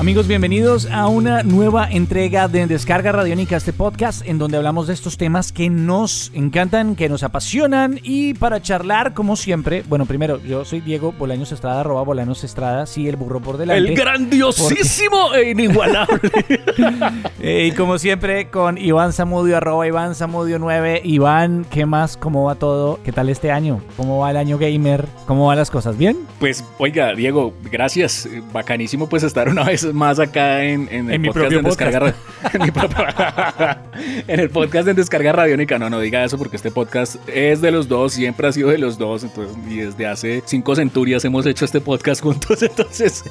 Amigos, bienvenidos a una nueva entrega de Descarga Radiónica, este podcast en donde hablamos de estos temas que nos encantan, que nos apasionan y para charlar, como siempre, bueno, primero, yo soy Diego Bolaños Estrada, arroba Bolaños Estrada, sí, el burro por delante. El grandiosísimo e inigualable. Eh, y como siempre, con Iván Zamudio, arroba Iván Zamudio 9. Iván, ¿qué más? ¿Cómo va todo? ¿Qué tal este año? ¿Cómo va el año gamer? ¿Cómo van las cosas? ¿Bien? Pues, oiga, Diego, gracias. Bacanísimo pues estar una vez más acá en, en el En podcast propio de Descarga Ra- en, mi propio- en el podcast de Descarga Radiónica. No, no diga eso porque este podcast es de los dos, siempre ha sido de los dos. Entonces, y desde hace cinco centurias hemos hecho este podcast juntos. Entonces,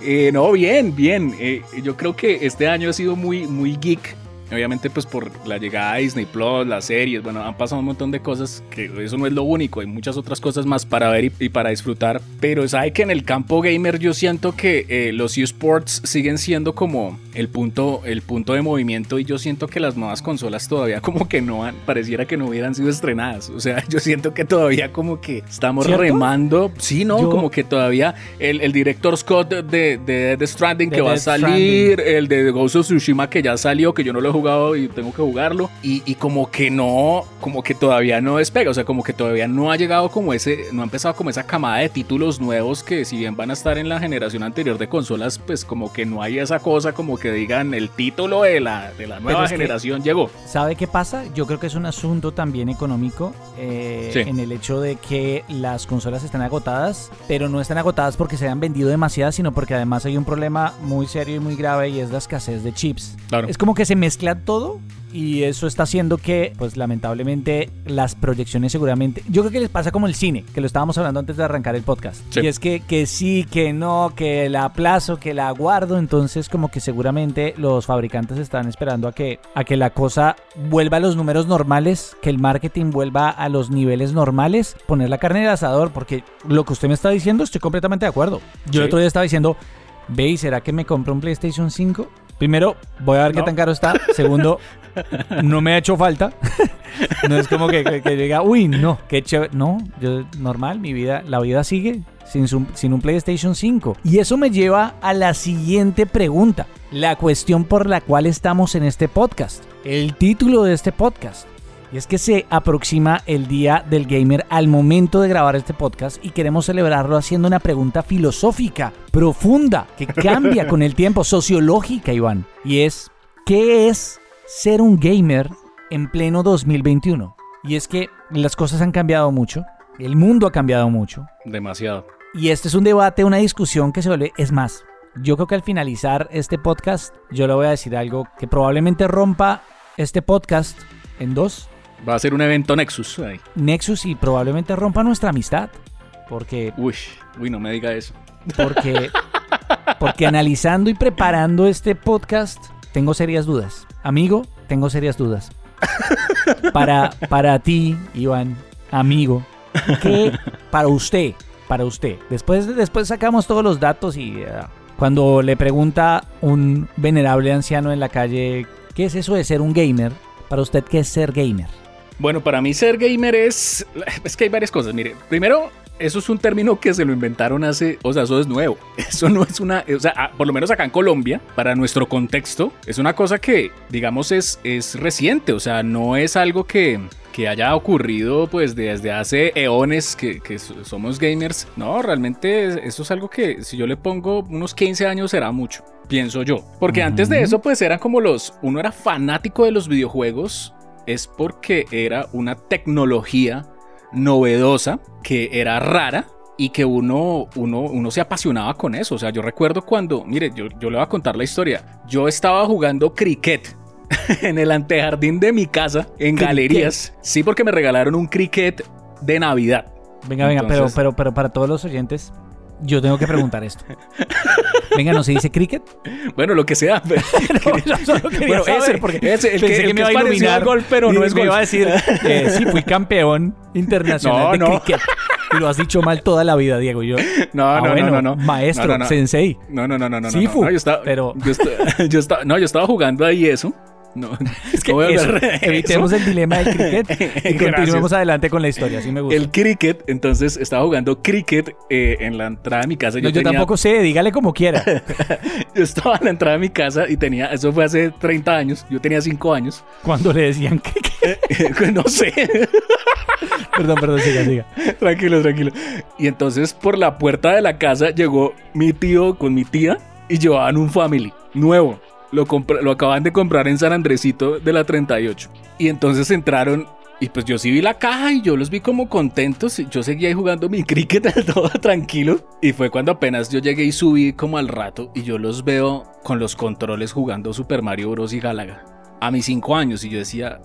eh, no, bien, bien. Eh, yo creo que este año ha sido muy, muy geek. Obviamente, pues por la llegada de Disney Plus, las series, bueno, han pasado un montón de cosas que eso no es lo único, hay muchas otras cosas más para ver y, y para disfrutar. Pero sabe que en el campo gamer yo siento que eh, los eSports siguen siendo como el punto, el punto de movimiento y yo siento que las nuevas consolas todavía como que no han, pareciera que no hubieran sido estrenadas. O sea, yo siento que todavía como que estamos ¿Cierto? remando. Sí, no, Yo- como que todavía el, el director Scott de, de, de The Stranding que va a Death salir, el de Ghost of Tsushima que ya salió, que yo no lo he jugado y tengo que jugarlo. Y, y como que no, como que todavía no despega, o sea, como que todavía no ha llegado como ese, no ha empezado como esa camada de títulos nuevos que si bien van a estar en la generación anterior de consolas, pues como que no hay esa cosa como que digan el título de la, de la nueva es que- generación llegó. ¿Sabe qué pasa? Yo creo que es un asunto también económico eh, Sí. en el hecho de que las consolas están agotadas, pero no están agotadas porque se hayan vendido demasiadas, sino porque además hay un problema muy serio y muy grave y es la escasez de chips. Claro. Es como que se mezcla todo y eso está haciendo que, pues lamentablemente, las proyecciones seguramente... Yo creo que les pasa como el cine, que lo estábamos hablando antes de arrancar el podcast. Sí. Y es que, que sí, que no, que la aplazo, que la guardo, entonces como que seguramente los fabricantes están esperando a que, a que la cosa vuelva a los números normales, que el marketing vuelva a los niveles normales, poner la carne en el asador, porque lo que usted me está diciendo estoy completamente de acuerdo. Yo Sí. el otro día estaba diciendo, ve, ¿y será que me compro un PlayStation 5? Primero, voy a ver qué No. tan caro está. Segundo, no me ha hecho falta. no es como que, que, que diga, uy, no, qué chévere. No, yo normal, mi vida, la vida sigue sin, su- sin un PlayStation 5. Y eso me lleva a la siguiente pregunta. La cuestión por la cual estamos en este podcast. El título de este podcast. Y es que se aproxima el Día del Gamer al momento de grabar este podcast y queremos celebrarlo haciendo una pregunta filosófica, profunda, que cambia con el tiempo, sociológica, Iván. Y es, ¿qué es ser un gamer en pleno 2021? Y es que las cosas han cambiado mucho, el mundo ha cambiado mucho. Demasiado. Y este es un debate, una discusión que se vuelve... Es más, yo creo que al finalizar este podcast, yo le voy a decir algo que probablemente rompa este podcast en dos. Va a ser un evento Nexus. ahí. Nexus y probablemente rompa nuestra amistad. Porque, Uy, uy, no me diga eso. porque, porque analizando y preparando este podcast, tengo serias dudas. Amigo, tengo serias dudas. Para, para ti, Iván, amigo, que para usted, para usted, después, después sacamos todos los datos y eh, cuando le pregunta un venerable anciano en la calle, ¿qué es eso de ser un gamer? Para usted, ¿qué es ser gamer? Bueno, para mí ser gamer es... Es que hay varias cosas. Mire, primero, eso es un término que se lo inventaron hace... O sea, eso es nuevo. Eso no es una... O sea, por lo menos acá en Colombia, para nuestro contexto, es una cosa que, digamos, es, es reciente. O sea, no es algo que que haya ocurrido pues desde hace eones que, que so- somos gamers. No, realmente eso es algo que si yo le pongo unos 15 años será mucho, pienso yo. Porque antes de eso pues eran como los, uno era fanático de los videojuegos, es porque era una tecnología novedosa, que era rara y que uno, uno, uno se apasionaba con eso. O sea, yo recuerdo cuando, mire, yo, yo le voy a contar la historia. Yo estaba jugando cricket en el antejardín de mi casa, en ¿Cricket? galerías. Sí, porque me regalaron un cricket de Navidad. Venga, venga, pero, pero, pero para todos los oyentes, yo tengo que preguntar esto. Venga, ¿no se dice cricket? Bueno, lo que sea. No, yo solo quería Bueno, saber, ese, porque ese, el pensé que, el me iba a iluminar al golf, pero no es me golf. iba a decir, eh, sí, fui campeón internacional No, de no. cricket. Y lo has dicho mal toda la vida, Diego. Yo, No, ah, no, bueno, no, no, no. Maestro, No, no, no. sensei. No, no, no, no, no. no, no, yo estaba, pero- yo estaba, yo estaba- no, yo estaba jugando ahí eso. No, Es que no eso, evitemos eso. el dilema del cricket y continuemos adelante con la historia. Así me gusta. El cricket, entonces estaba jugando cricket eh, en la entrada de mi casa. No, yo tenía- tampoco sé, dígale como quiera. Yo estaba en la entrada de mi casa y tenía, eso fue hace 30 años, yo tenía 5 años. Cuando le decían cricket. no sé, Perdón, perdón, siga, siga. tranquilo, tranquilo. Y entonces por la puerta de la casa llegó mi tío con mi tía y llevaban un family nuevo. Lo, lo acaban de comprar en San Andresito de la 38. Y entonces entraron y pues yo sí vi la caja y yo los vi como contentos. Yo seguía ahí jugando mi cricket todo tranquilo. Y fue cuando apenas yo llegué y subí como al rato y yo los veo con los controles jugando Super Mario Bros. y Galaga. A mis 5 años y yo decía,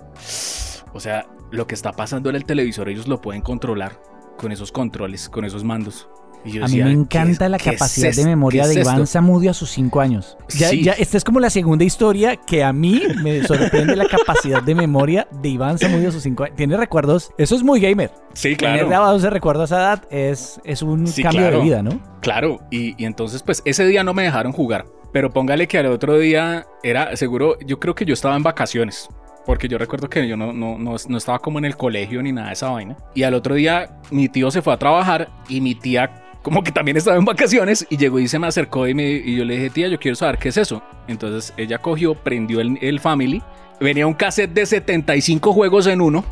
o sea, lo que está pasando en el televisor ellos lo pueden controlar con esos controles, con esos mandos. Y A mí me ¿qué encanta es- la es capacidad de memoria ¿Qué de es Iván esto? Zamudio a sus cinco años. Ya, Sí. ya, esta es como la segunda historia que a mí me sorprende la capacidad de memoria de Iván Zamudio a sus cinco años. Tiene recuerdos, eso es muy gamer. Sí, Tener claro. grabados de recuerdos a esa edad es, es un Sí, cambio claro. de vida, ¿no? Claro, y, y entonces pues ese día no me dejaron jugar, pero póngale que al otro día era seguro, yo creo que yo estaba en vacaciones, porque yo recuerdo que yo no, no, no, no estaba como en el colegio ni nada de esa vaina, y al otro día mi tío se fue a trabajar y mi tía como que también estaba en vacaciones y llegó y se me acercó y, me, y yo le dije, tía, yo quiero saber qué es eso. Entonces ella cogió, prendió el, el Family, venía un cassette de 75 juegos en uno.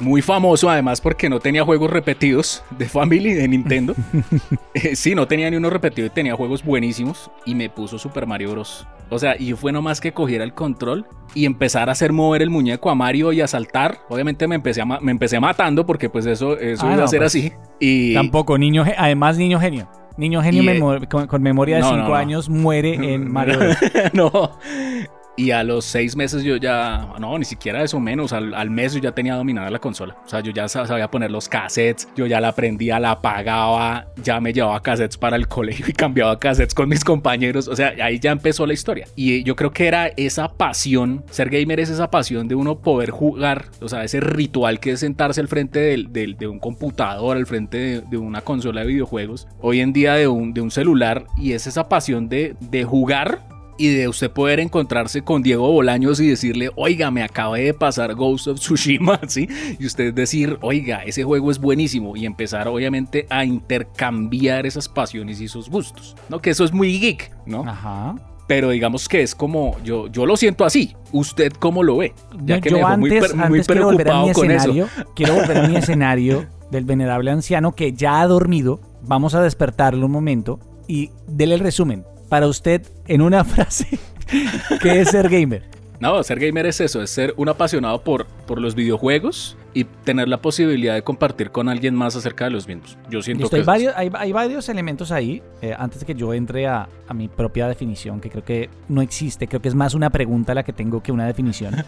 Muy famoso además porque no tenía juegos repetidos de Family de Nintendo. Eh, sí, no tenía ni uno repetido y tenía juegos buenísimos y me puso Super Mario Bros. O sea, y fue nomás que cogiera el control y empezar a hacer mover el muñeco a Mario y a saltar. Obviamente me empecé, a ma- me empecé matando porque pues eso, eso Ah, iba no, a ser pues, así. Y Tampoco, niño, además niño genio. Niño genio Y, eh, memo- con, con memoria de no, 5 no, no. años muere en Mario Bros. no. Y a los seis meses yo ya, no, ni siquiera eso menos, al, al mes yo ya tenía dominada la consola. O sea, yo ya sa- sabía poner los cassettes, yo ya la aprendía, la apagaba, ya me llevaba cassettes para el colegio y cambiaba cassettes con mis compañeros. O sea, ahí ya empezó la historia. Y yo creo que era esa pasión, ser gamer es esa pasión de uno poder jugar, o sea, ese ritual que es sentarse al frente del- del- de un computador, al frente de, de una consola de videojuegos, hoy en día de un, de un celular, y es esa pasión de, de jugar y de usted poder encontrarse con Diego Bolaños y decirle, oiga, me acabé de pasar Ghost of Tsushima, ¿sí? Y usted decir, oiga, ese juego es buenísimo y empezar obviamente a intercambiar esas pasiones y esos gustos, ¿no? Que eso es muy geek, ¿no? Ajá. Pero digamos que es como, yo, yo lo siento así, ¿usted cómo lo ve? Ya que yo me dejó muy, antes, muy antes quiero volver a mi preocupado con eso. escenario, quiero volver a mi escenario del venerable anciano que ya ha dormido. Vamos a despertarlo un momento y dele el resumen. Para usted, en una frase, ¿qué es ser gamer? No, ser gamer es eso, es ser un apasionado por, por los videojuegos y tener la posibilidad de compartir con alguien más acerca de los mismos. Yo siento Listo, que hay, varios, hay, hay varios elementos ahí. eh, antes de que yo entre a, a mi propia definición, que creo que no existe, creo que es más una pregunta la que tengo que una definición.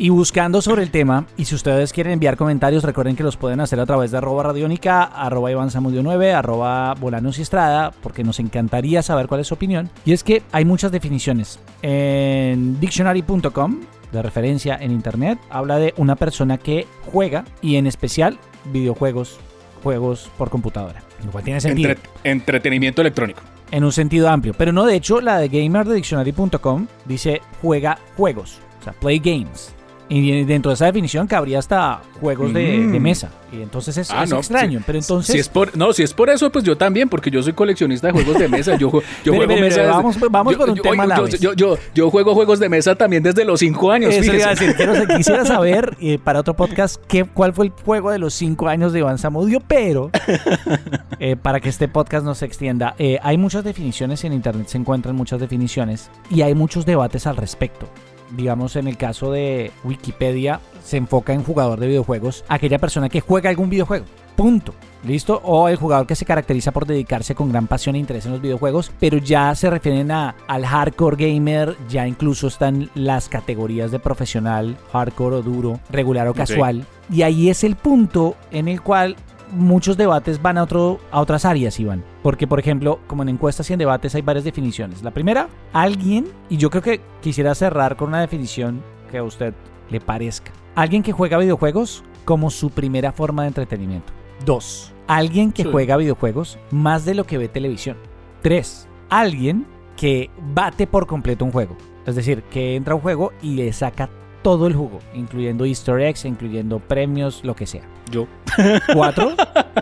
y buscando sobre el tema, y si ustedes quieren enviar comentarios, recuerden que los pueden hacer a través de arroba radiónica, arroba Iván Zamudio 9, arroba Bolanos y Estrada, porque nos encantaría saber cuál es su opinión. Y es que hay muchas definiciones. En dictionary.com, de referencia en internet, habla de una persona que juega y en especial videojuegos, juegos por computadora. Lo cual tiene sentido entre- entretenimiento electrónico. en un sentido amplio. Pero no, de hecho, la de gamer de dictionary.com dice juega juegos, o sea, play games. Y dentro de esa definición cabría hasta juegos de, Mm. de mesa. Y entonces es, Ah, es no, extraño. sí. pero entonces. Si es por, no, si es por eso, pues yo también, porque yo soy coleccionista de juegos de mesa. Yo, yo juego mesa. mire, desde- vamos- vamos yo- por un yo- tema yo, yo, yo, yo juego juegos de mesa también desde los 5 años. Eso iba a fíjese. decir, quiero- quisiera saber eh, para otro podcast qué, cuál fue el juego de los cinco años de Iván Zamudio, pero eh, para que este podcast no se extienda, eh, hay muchas definiciones en internet, se encuentran muchas definiciones y hay muchos debates al respecto. Digamos, en el caso de Wikipedia, se enfoca en jugador de videojuegos, aquella persona que juega algún videojuego. Punto. ¿Listo? O el jugador que se caracteriza por dedicarse con gran pasión e interés en los videojuegos, pero ya se refieren a, al hardcore gamer, ya incluso están las categorías de profesional, hardcore o duro, regular o casual. Y ahí es el punto en el cual muchos debates van a, otro, a otras áreas, Iván. Porque, por ejemplo, como en encuestas y en debates hay varias definiciones. La primera, alguien, y yo creo que quisiera cerrar con una definición que a usted le parezca. Alguien que juega videojuegos como su primera forma de entretenimiento. Dos, alguien que Sí. juega videojuegos más de lo que ve televisión. Tres, alguien que bate por completo un juego. Es Es decir, que entra a un juego y le saca todo el jugo, incluyendo easter eggs, incluyendo premios, lo que sea. Yo. Cuatro,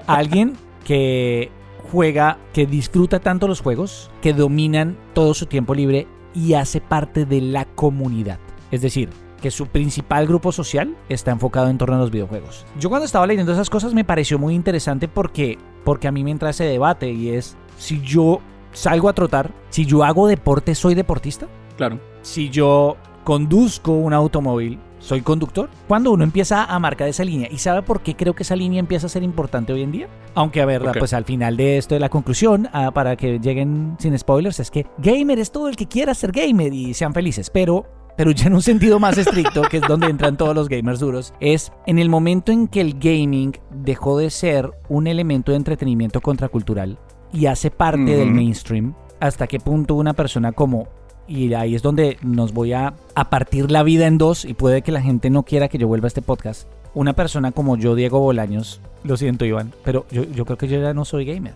alguien que juega, que disfruta tanto los juegos, que dominan todo su tiempo libre y hace parte de la comunidad. Es decir, que su principal grupo social está enfocado en torno a los videojuegos. Yo cuando estaba leyendo esas cosas me pareció muy interesante porque, porque a mí me entra ese debate y es si yo salgo a trotar, si yo hago deporte, ¿soy deportista? Claro. Si yo conduzco un automóvil, ¿soy conductor? Cuando uno empieza a marcar esa línea, ¿y sabe por qué creo que esa línea empieza a ser importante hoy en día? Aunque a ver, pues al final de esto de la conclusión, ah, para que lleguen sin spoilers, es que gamer es todo el que quiera ser gamer y sean felices, pero pero ya en un sentido más estricto, que es donde entran todos los gamers duros, es en el momento en que el gaming dejó de ser un elemento de entretenimiento contracultural y hace parte del mainstream, hasta qué punto una persona como, y ahí es donde nos voy a, a partir la vida en dos, y puede que la gente no quiera que yo vuelva a este podcast, una persona como yo, Diego Bolaños, lo siento Iván, pero yo, yo creo que yo ya no soy gamer.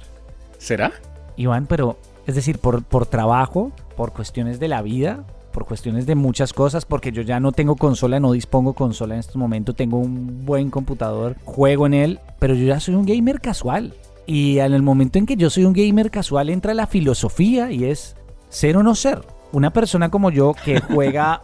¿Será? Iván, pero es decir, por, por trabajo, por cuestiones de la vida, por cuestiones de muchas cosas, porque yo ya no tengo consola, no dispongo consola en estos momentos, tengo un buen computador, juego en él, pero yo ya soy un gamer casual. Y en el momento en que yo soy un gamer casual entra la filosofía y es ser o no ser. Una persona como yo que juega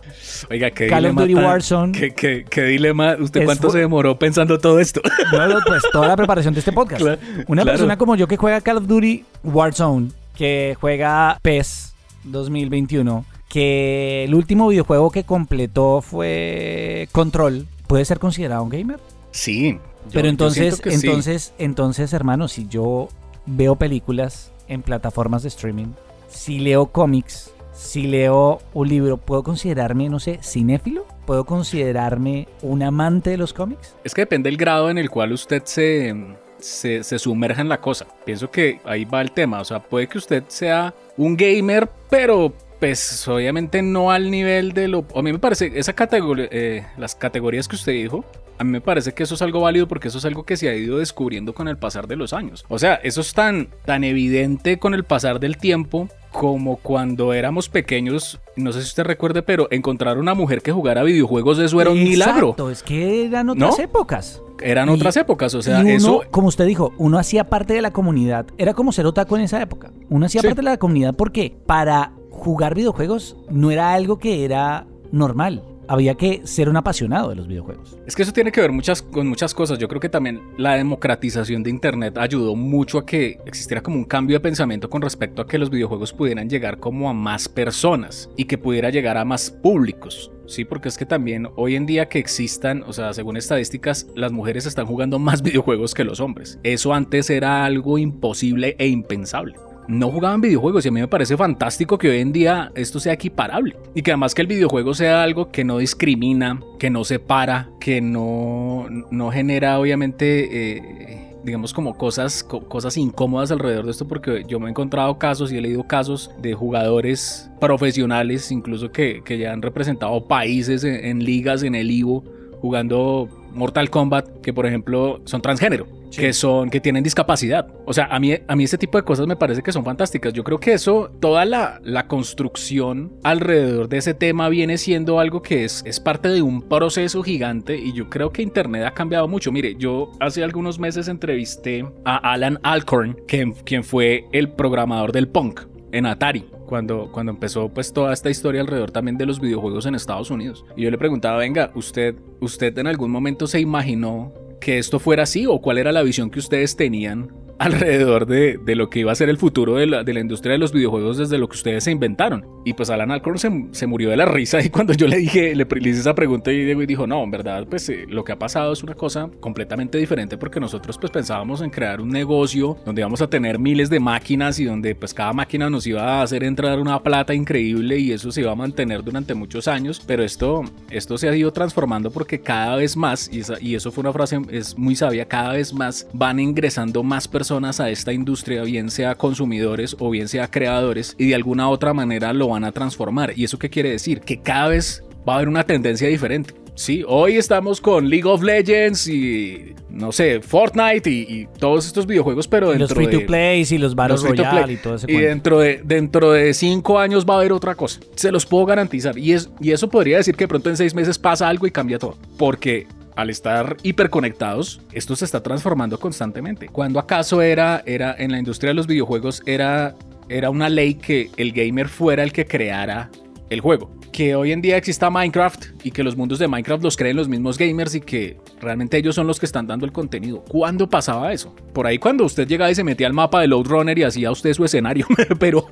Oiga, qué Call of. Duty tan- Warzone. Qué, qué- qué dilema. ¿Usted cuánto se demoró pensando todo esto? No, pues toda la preparación de este podcast. Claro, Una claro. persona como yo que juega Call of Duty Warzone, que juega PES 2021, que el último videojuego que completó fue Control, ¿puede ser considerado un gamer? Sí. yo- Pero yo entonces, sí. entonces, entonces, hermano, si yo veo películas en plataformas de streaming, si leo cómics, si leo un libro, ¿puedo considerarme, no sé, cinéfilo? ¿Puedo considerarme un amante de los cómics? Es que depende del grado en el cual usted se, se, sumerja en la cosa. Pienso que ahí va el tema. O sea, puede que usted sea un gamer, pero pues obviamente no al nivel de lo... A mí me parece, esa categoría, eh, las categorías que usted dijo, a mí me parece que eso es algo válido porque eso es algo que se ha ido descubriendo con el pasar de los años. O sea, eso es tan, tan evidente con el pasar del tiempo como cuando éramos pequeños, no sé si usted recuerde, pero encontrar una mujer que jugara videojuegos, eso era un milagro. Exacto, es que eran otras ¿No? épocas. Eran Y- otras épocas, o sea, y uno, eso como usted dijo, uno hacía parte de la comunidad. Era como ser otaku en esa época. Uno hacía Sí. parte de la comunidad porque para jugar videojuegos no era algo que era normal. Había que ser un apasionado de los videojuegos. es que eso tiene que ver muchas, con muchas cosas. Yo creo que también la democratización de Internet ayudó mucho a que existiera como un cambio de pensamiento con respecto a que los videojuegos pudieran llegar como a más personas y que pudiera llegar a más públicos. Sí, porque es que también hoy en día que existan, o sea, según estadísticas, las mujeres están jugando más videojuegos que los hombres. Eso antes era algo imposible e impensable. No jugaban videojuegos y a mí me parece fantástico que hoy en día esto sea equiparable y que además que el videojuego sea algo que no discrimina, que no separa, que no, no genera obviamente... eh, digamos como cosas, co- cosas incómodas alrededor de esto porque yo me he encontrado casos y he leído casos de jugadores profesionales incluso que, que ya han representado países en, en ligas en el Ivo jugando Mortal Kombat que por ejemplo son transgénero Que son que tienen discapacidad. O sea a mí a mí este tipo de cosas me parece que son fantásticas. Yo creo que eso toda la, la construcción alrededor de ese tema viene siendo algo que es, es parte de un proceso gigante y yo creo que internet ha cambiado mucho. Mire yo hace algunos meses entrevisté a Alan Alcorn quien, quien fue el programador del punk en Atari cuando, cuando empezó pues toda esta historia alrededor también de los videojuegos en Estados Unidos. Y yo le preguntaba, venga, ¿usted, usted en algún momento se imaginó que esto fuera así o cuál era la visión que ustedes tenían alrededor de, de lo que iba a ser el futuro de la, de la industria de los videojuegos desde lo que ustedes se inventaron? Y pues Alan Alcorn se, se murió de la risa y cuando yo le dije, le, le hice esa pregunta y dijo, no, en verdad, pues eh, lo que ha pasado es una cosa completamente diferente porque nosotros pues pensábamos en crear un negocio donde íbamos a tener miles de máquinas y donde pues cada máquina nos iba a hacer entrar una plata increíble y eso se iba a mantener durante muchos años, pero esto, esto se ha ido transformando porque cada vez más, y, esa- y eso fue una frase es muy sabia, cada vez más van ingresando más personas a esta industria, bien sea consumidores o bien sea creadores, y de alguna otra manera lo van a transformar. ¿Y eso qué quiere decir? Que cada vez va a haber una tendencia diferente. Sí, hoy estamos con League of Legends y no sé, Fortnite y, y todos estos videojuegos, pero dentro los free de to play y los Battle los free to Royale y todo ese Y cuento. dentro de, dentro de cinco años va a haber otra cosa. Se los puedo garantizar. Y, es, y eso podría decir que de pronto en seis meses pasa algo y cambia todo. Porque al estar hiperconectados, esto se está transformando constantemente. Cuando acaso era, era en la industria de los videojuegos, era, era una ley que el gamer fuera el que creara el juego. Que hoy en día exista Minecraft y que los mundos de Minecraft los creen los mismos gamers y que realmente ellos son los que están dando el contenido. ¿Cuándo pasaba eso? Por ahí cuando usted llegaba y se metía al mapa de Load Runner y hacía usted su escenario, pero,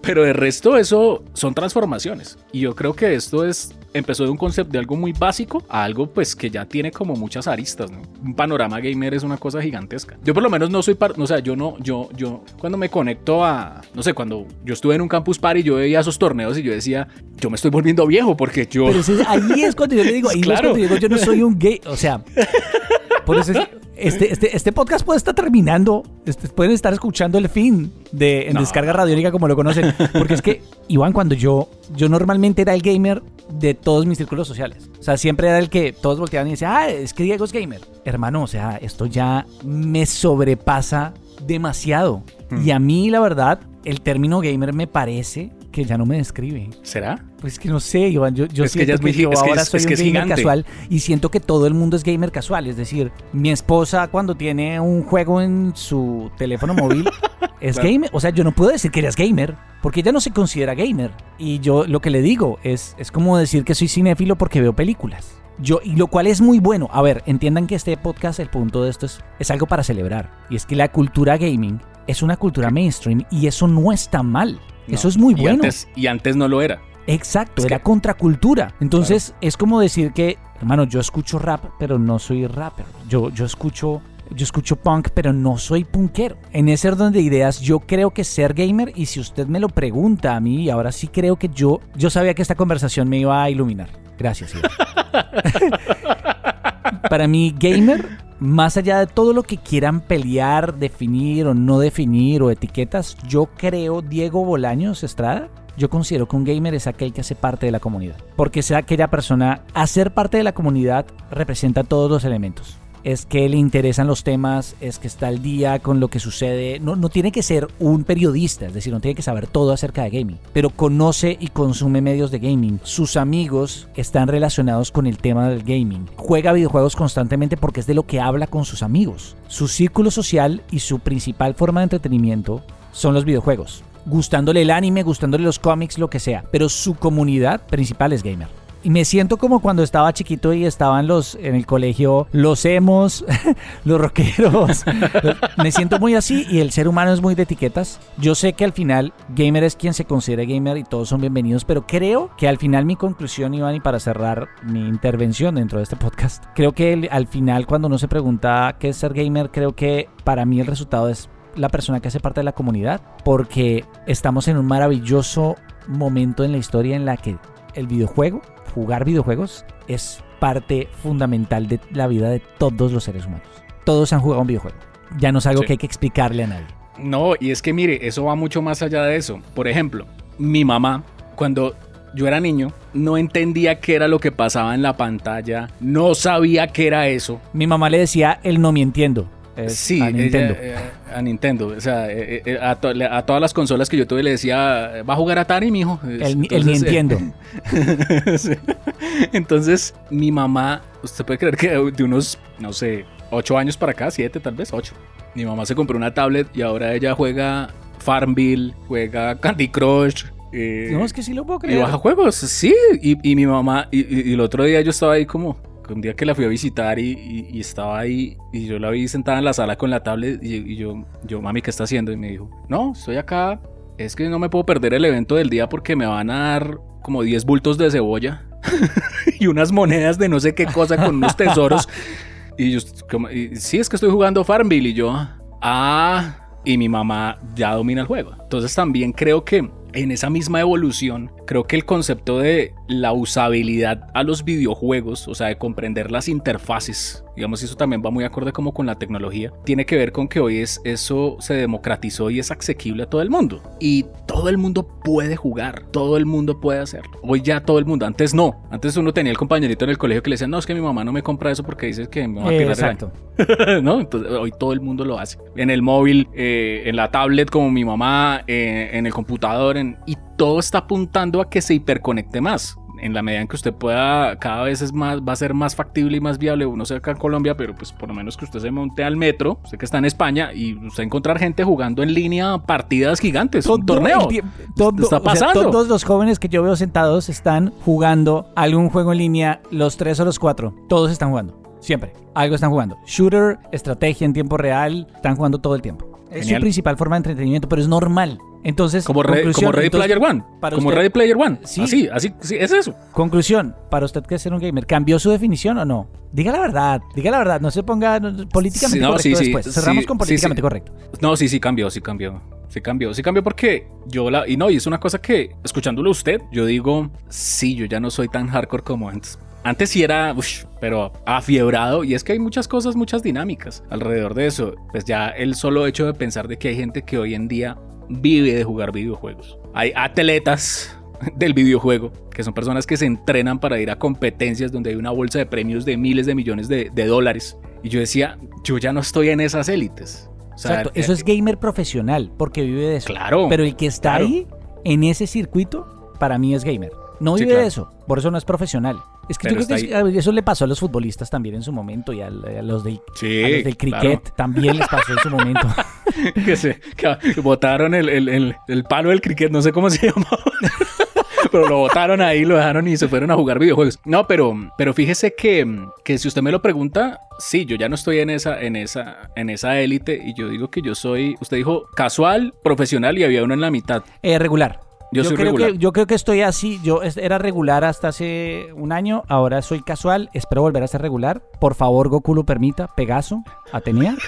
pero, de resto eso son transformaciones. Y yo creo que esto es empezó de un concepto de algo muy básico a algo pues que ya tiene como muchas aristas, ¿no? Un panorama gamer es una cosa gigantesca. Yo por lo menos no soy, par o sea, yo no, yo, yo cuando me conecto a, no sé, cuando yo estuve en un campus party, yo veía esos torneos y yo decía, yo me estoy volviendo viejo porque yo... Pero ahí es cuando yo le digo, ahí Claro. es cuando yo digo, yo no soy un gay, o sea, por eso es- este, este, este podcast puede estar terminando, este, pueden estar escuchando el fin de en No. descarga radiónica como lo conocen, porque es que Iván cuando yo yo normalmente era el gamer de todos mis círculos sociales, o sea, siempre era el que todos volteaban y decían, ah, es que Diego es gamer, hermano, o sea, esto ya me sobrepasa demasiado Hmm. y a mí la verdad el término gamer me parece que ya no me describe. ¿Será? Pues que no sé, Iván, yo, yo Es que siento es que, muy gi- yo es ahora soy un gamer gigante. casual y siento que todo el mundo es gamer casual. Es decir, mi esposa cuando tiene un juego en su teléfono móvil es Claro. gamer. O sea, yo no puedo decir que ella es gamer porque ella no se considera gamer. Y yo lo que le digo es, es como decir que soy cinéfilo porque veo películas. Yo, y lo cual es muy bueno. A ver, entiendan que este podcast, el punto de esto es, es algo para celebrar. Y es que la cultura gaming es una cultura mainstream y eso no está mal. No. Eso es muy Y bueno. antes- y antes no lo era. Exacto, Es era que- contracultura. Entonces es como decir que, hermano, yo escucho rap, pero no soy rapper. Yo, yo escucho. Yo escucho punk, pero no soy punkero. En ese orden de ideas, yo creo que ser gamer, y si usted me lo pregunta a mí, ahora sí creo que yo, yo sabía que esta conversación me iba a iluminar. Gracias. Para mí, gamer, más allá de todo lo que quieran pelear, definir o no definir o etiquetas, yo creo, Diego Bolaños Estrada, yo considero que un gamer es aquel que hace parte de la comunidad. Porque sea aquella persona, hacer parte de la comunidad representa todos los elementos. Es que le interesan los temas, es que está al día con lo que sucede. No, no tiene que ser un periodista, es decir, no tiene que saber todo acerca de gaming, pero conoce y consume medios de gaming. Sus amigos están relacionados con el tema del gaming. Juega videojuegos constantemente porque es de lo que habla con sus amigos. Su círculo social y su principal forma de entretenimiento son los videojuegos gustándole el anime, gustándole los cómics, lo que sea. Pero su comunidad principal es gamer. Y me siento como cuando estaba chiquito y estaban los en el colegio, los emos, los rockeros. me siento muy así y el ser humano es muy de etiquetas. Yo sé que al final gamer es quien se considera gamer y todos son bienvenidos, pero creo que al final mi conclusión, Iván, y para cerrar mi intervención dentro de este podcast, creo que el- al final cuando uno se pregunta qué es ser gamer, creo que para mí el resultado es la persona que hace parte de la comunidad, porque estamos en un maravilloso momento en la historia en la que el videojuego, jugar videojuegos, es parte fundamental de la vida de todos los seres humanos. Todos han jugado un videojuego. Ya no es algo Sí. que hay que explicarle a nadie. No, y es que mire, eso va mucho más allá de eso. Por ejemplo, mi mamá, cuando yo era niño, no entendía qué era lo que pasaba en la pantalla, no sabía qué era eso. Mi mamá le decía el no me entiendo. Es sí, a ella, Nintendo. eh, a Nintendo. O sea, eh, eh, a, to- le- a todas las consolas que yo tuve le decía, ¿va a jugar Atari, mijo? el, el Entonces, entiendo. Sí. Entonces, mi mamá, usted puede creer que de unos, no sé, ocho años para acá, siete tal vez, ocho. Mi mamá se compró una tablet y ahora ella juega Farmville, juega Candy Crush. eh, no, es que sí lo puedo y creer. baja juegos, sí. Y, y mi mamá, y, y- y el otro día yo estaba ahí como, un día que la fui a visitar y, estaba ahí y yo la vi sentada en la sala con la tablet y, yo, yo, mami, ¿qué está haciendo? Y me dijo, no, estoy acá, es que no me puedo perder el evento del día porque me van a dar como 10 bultos de cebolla y unas monedas de no sé qué cosa con unos tesoros. Y yo, como, sí, es que estoy jugando Farmville y yo, ah, y mi mamá ya domina el juego. Entonces también creo que en esa misma evolución, creo que el concepto de la usabilidad a los videojuegos, o sea, de comprender las interfaces, digamos, eso también va muy acorde como con la tecnología, tiene que ver con que hoy es, eso se democratizó y es asequible a todo el mundo. Y todo el mundo puede jugar, todo el mundo puede hacerlo. Hoy ya todo el mundo, antes no. Antes uno tenía el compañerito en el colegio que le decía, no, es que mi mamá no me compra eso porque dice que me va a tirar Exacto. ¿no? Entonces, hoy todo el mundo lo hace. En el móvil, eh, en la tablet como mi mamá, eh, en el computador, en- y todo está apuntando a que se hiperconecte más. En la medida en que usted pueda, cada vez es más, va a ser más factible y más viable. Uno sé acá en Colombia, pero pues por lo menos que usted se monte al metro, usted que está en España, y usted encontrar gente jugando en línea partidas gigantes, un Todo torneo. todo- está o sea, pasando. todos los jóvenes que yo veo sentados están jugando algún juego en línea, los tres o los cuatro. Todos están jugando. Siempre. Algo están jugando. Shooter, estrategia en tiempo real, están jugando todo el tiempo. Es su principal forma de entretenimiento, pero es normal. Entonces, Como, Re- como Ready entonces, Player One. para Como usted- Ready Player One. Sí. Así, así, sí, es eso. Conclusión, para usted que es ser un gamer, ¿cambió su definición o no? Diga la verdad, diga la verdad, no se ponga no, políticamente Sí, no, correcto sí, después. Cerramos con políticamente correcto. No, sí, sí cambió, sí cambió. Sí cambió, sí cambió porque yo la... Y no, y es una cosa que, escuchándolo usted, yo digo, sí, yo ya no soy tan hardcore como antes. Antes sí era, pero afiebrado. Y es que hay muchas cosas, muchas dinámicas alrededor de eso. Pues ya el solo hecho de pensar de que hay gente que hoy en día vive de jugar videojuegos. Hay atletas del videojuego, que son personas que se entrenan para ir a competencias donde hay una bolsa de premios de miles de millones de, de dólares. Y yo decía, yo ya no estoy en esas élites. O sea, Exacto, eso es gamer profesional, porque vive de eso. Claro. Pero el que está claro. ahí, en ese circuito, para mí es gamer. No Sí, vive claro. de eso, por eso no es profesional. Es que yo creo que eso le pasó a los futbolistas también en su momento y a, los del, Sí, a los del claro. cricket también les pasó en su momento. que se que botaron el, el, el, el palo del cricket, no sé cómo se llama. pero lo botaron ahí, lo dejaron y se fueron a jugar videojuegos. No, pero, pero fíjese que, que si usted me lo pregunta, sí, yo ya no estoy en esa, en esa, en esa élite y yo digo que yo soy, usted dijo casual, profesional y había uno en la mitad. Eh, regular. Yo soy creo regular. Que, yo creo que estoy así. Yo era regular hasta hace un año. Ahora soy casual. Espero volver a ser regular. Por favor, Goku lo permita. Pegaso, Atenea.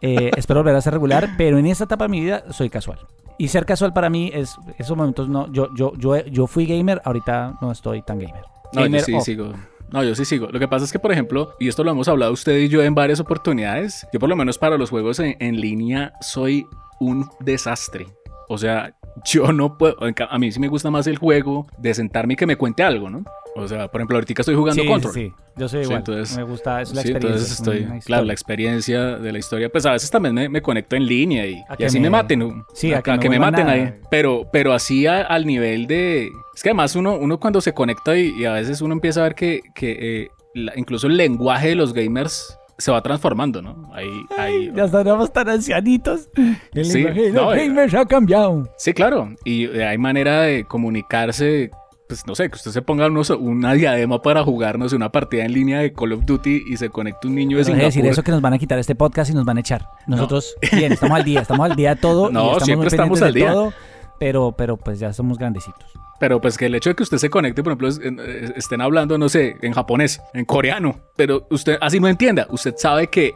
Eh, espero volver a ser regular. Pero en esta etapa de mi vida soy casual. Y ser casual para mí es esos momentos no. Yo, yo, yo, yo fui gamer. Ahorita no estoy tan gamer. No, yo sí off. sigo. No, yo sí sigo. Lo que pasa es que, por ejemplo, y esto lo hemos hablado usted y yo en varias oportunidades, yo por lo menos para los juegos en, en línea soy un desastre. O sea, yo no puedo. A mí sí me gusta más el juego de sentarme y que me cuente algo, ¿no? O sea, por ejemplo, ahorita estoy jugando Sí, Control. sí. Yo soy Sí, igual. entonces- me gusta es la Sí, experiencia. entonces estoy, claro, la experiencia de la historia, pues a veces también me, me conecto en línea y, y que así me, me- maten, sí, a, a que a me que me maten ahí, pero, pero así a- al nivel de, es que además uno, uno cuando se conecta y, y a veces uno empieza a ver que, que eh, la- incluso el lenguaje de los gamers se va transformando, ¿no? Ahí, ahí, Ya estamos tan ancianitos. El Sí, lenguaje no, eh, ha cambiado. Sí, claro. Y eh, hay manera de comunicarse. Pues no sé, que usted se ponga unos- una diadema para jugar, no sé, una partida en línea de Call of Duty y se conecte un niño de deje de decir Singapur. eso que nos van a quitar este podcast y nos van a echar. Nosotros, bien, estamos al día, estamos al día de todo. y No, estamos siempre muy estamos al día. todo, pero, pero pues ya somos grandecitos. Pero pues que el hecho de que usted se conecte, por ejemplo, eh, estén hablando, no sé, en japonés, en coreano, pero usted así no entienda, usted sabe que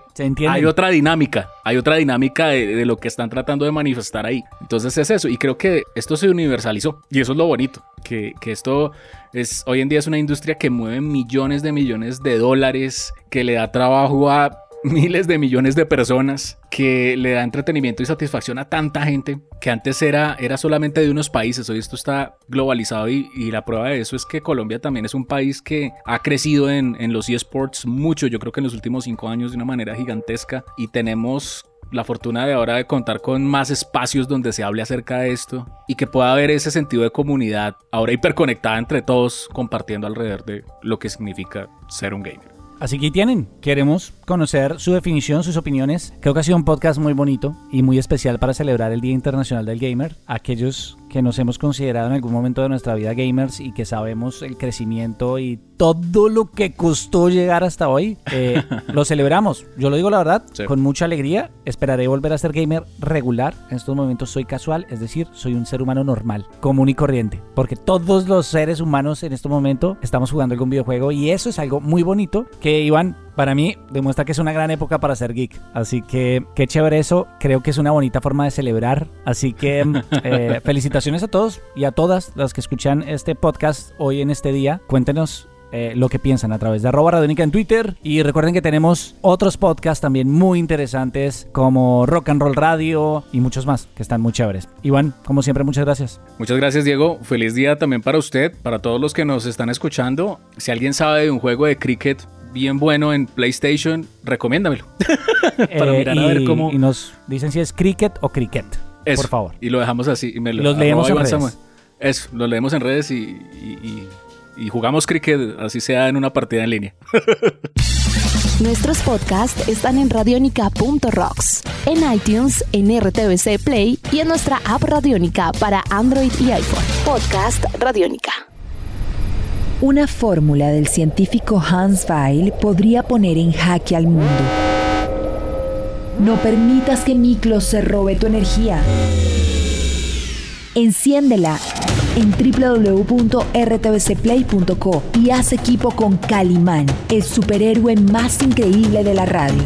hay otra dinámica, hay otra dinámica de, de lo que están tratando de manifestar ahí. Entonces es eso, y creo que esto se universalizó, y eso es lo bonito, que, que esto es, hoy en día es una industria que mueve millones de millones de dólares, que le da trabajo a miles de millones de personas, que le da entretenimiento y satisfacción a tanta gente, que antes era, era solamente de unos países, hoy esto está globalizado y, y la prueba de eso es que Colombia también es un país que ha crecido en, en los eSports mucho, yo creo que en los últimos cinco años de una manera gigantesca y tenemos la fortuna de ahora de contar con más espacios donde se hable acerca de esto y que pueda haber ese sentido de comunidad ahora hiperconectada entre todos compartiendo alrededor de lo que significa ser un gamer. Así que tienen, queremos conocer su definición, sus opiniones. Creo que ha sido un podcast muy bonito y muy especial para celebrar el Día Internacional del Gamer. Aquellos que nos hemos considerado en algún momento de nuestra vida gamers y que sabemos el crecimiento y todo lo que costó llegar hasta hoy, eh, lo celebramos. Yo lo digo la verdad, Sí. con mucha alegría. Esperaré volver a ser gamer regular. En estos momentos soy casual, es decir, soy un ser humano normal, común y corriente. Porque todos los seres humanos en este momento estamos jugando algún videojuego y eso es algo muy bonito que Iván Para mí demuestra que es una gran época para ser geek. Así que qué chévere eso. Creo que es una bonita forma de celebrar. Así que eh, felicitaciones a todos y a todas las que escuchan este podcast hoy en este día. Cuéntenos eh, lo que piensan a través de arroba Radionica en Twitter. Y recuerden que tenemos otros podcasts también muy interesantes como Rock and Roll Radio y muchos más que están muy chéveres. Iván, como siempre, muchas gracias. Muchas gracias, Diego. Feliz día también para usted, para todos los que nos están escuchando. Si alguien sabe de un juego de cricket bien bueno en PlayStation, recomiéndamelo. para mirar a ver cómo. Y nos dicen si es cricket o cricket. por favor. Y lo dejamos así. Y me lo, los leemos en redes. Eso, lo leemos en redes y y jugamos cricket, así sea en una partida en línea. Nuestros podcasts están en radionica.rocks, en iTunes, en RTVC Play y en nuestra app Radionica para Android y iPhone. Podcast Radionica. Una fórmula del científico Hans Weil podría poner en jaque al mundo. No permitas que Miklos se robe tu energía. Enciéndela en www.rtvcplay.co y haz equipo con Calimán, el superhéroe más increíble de la radio.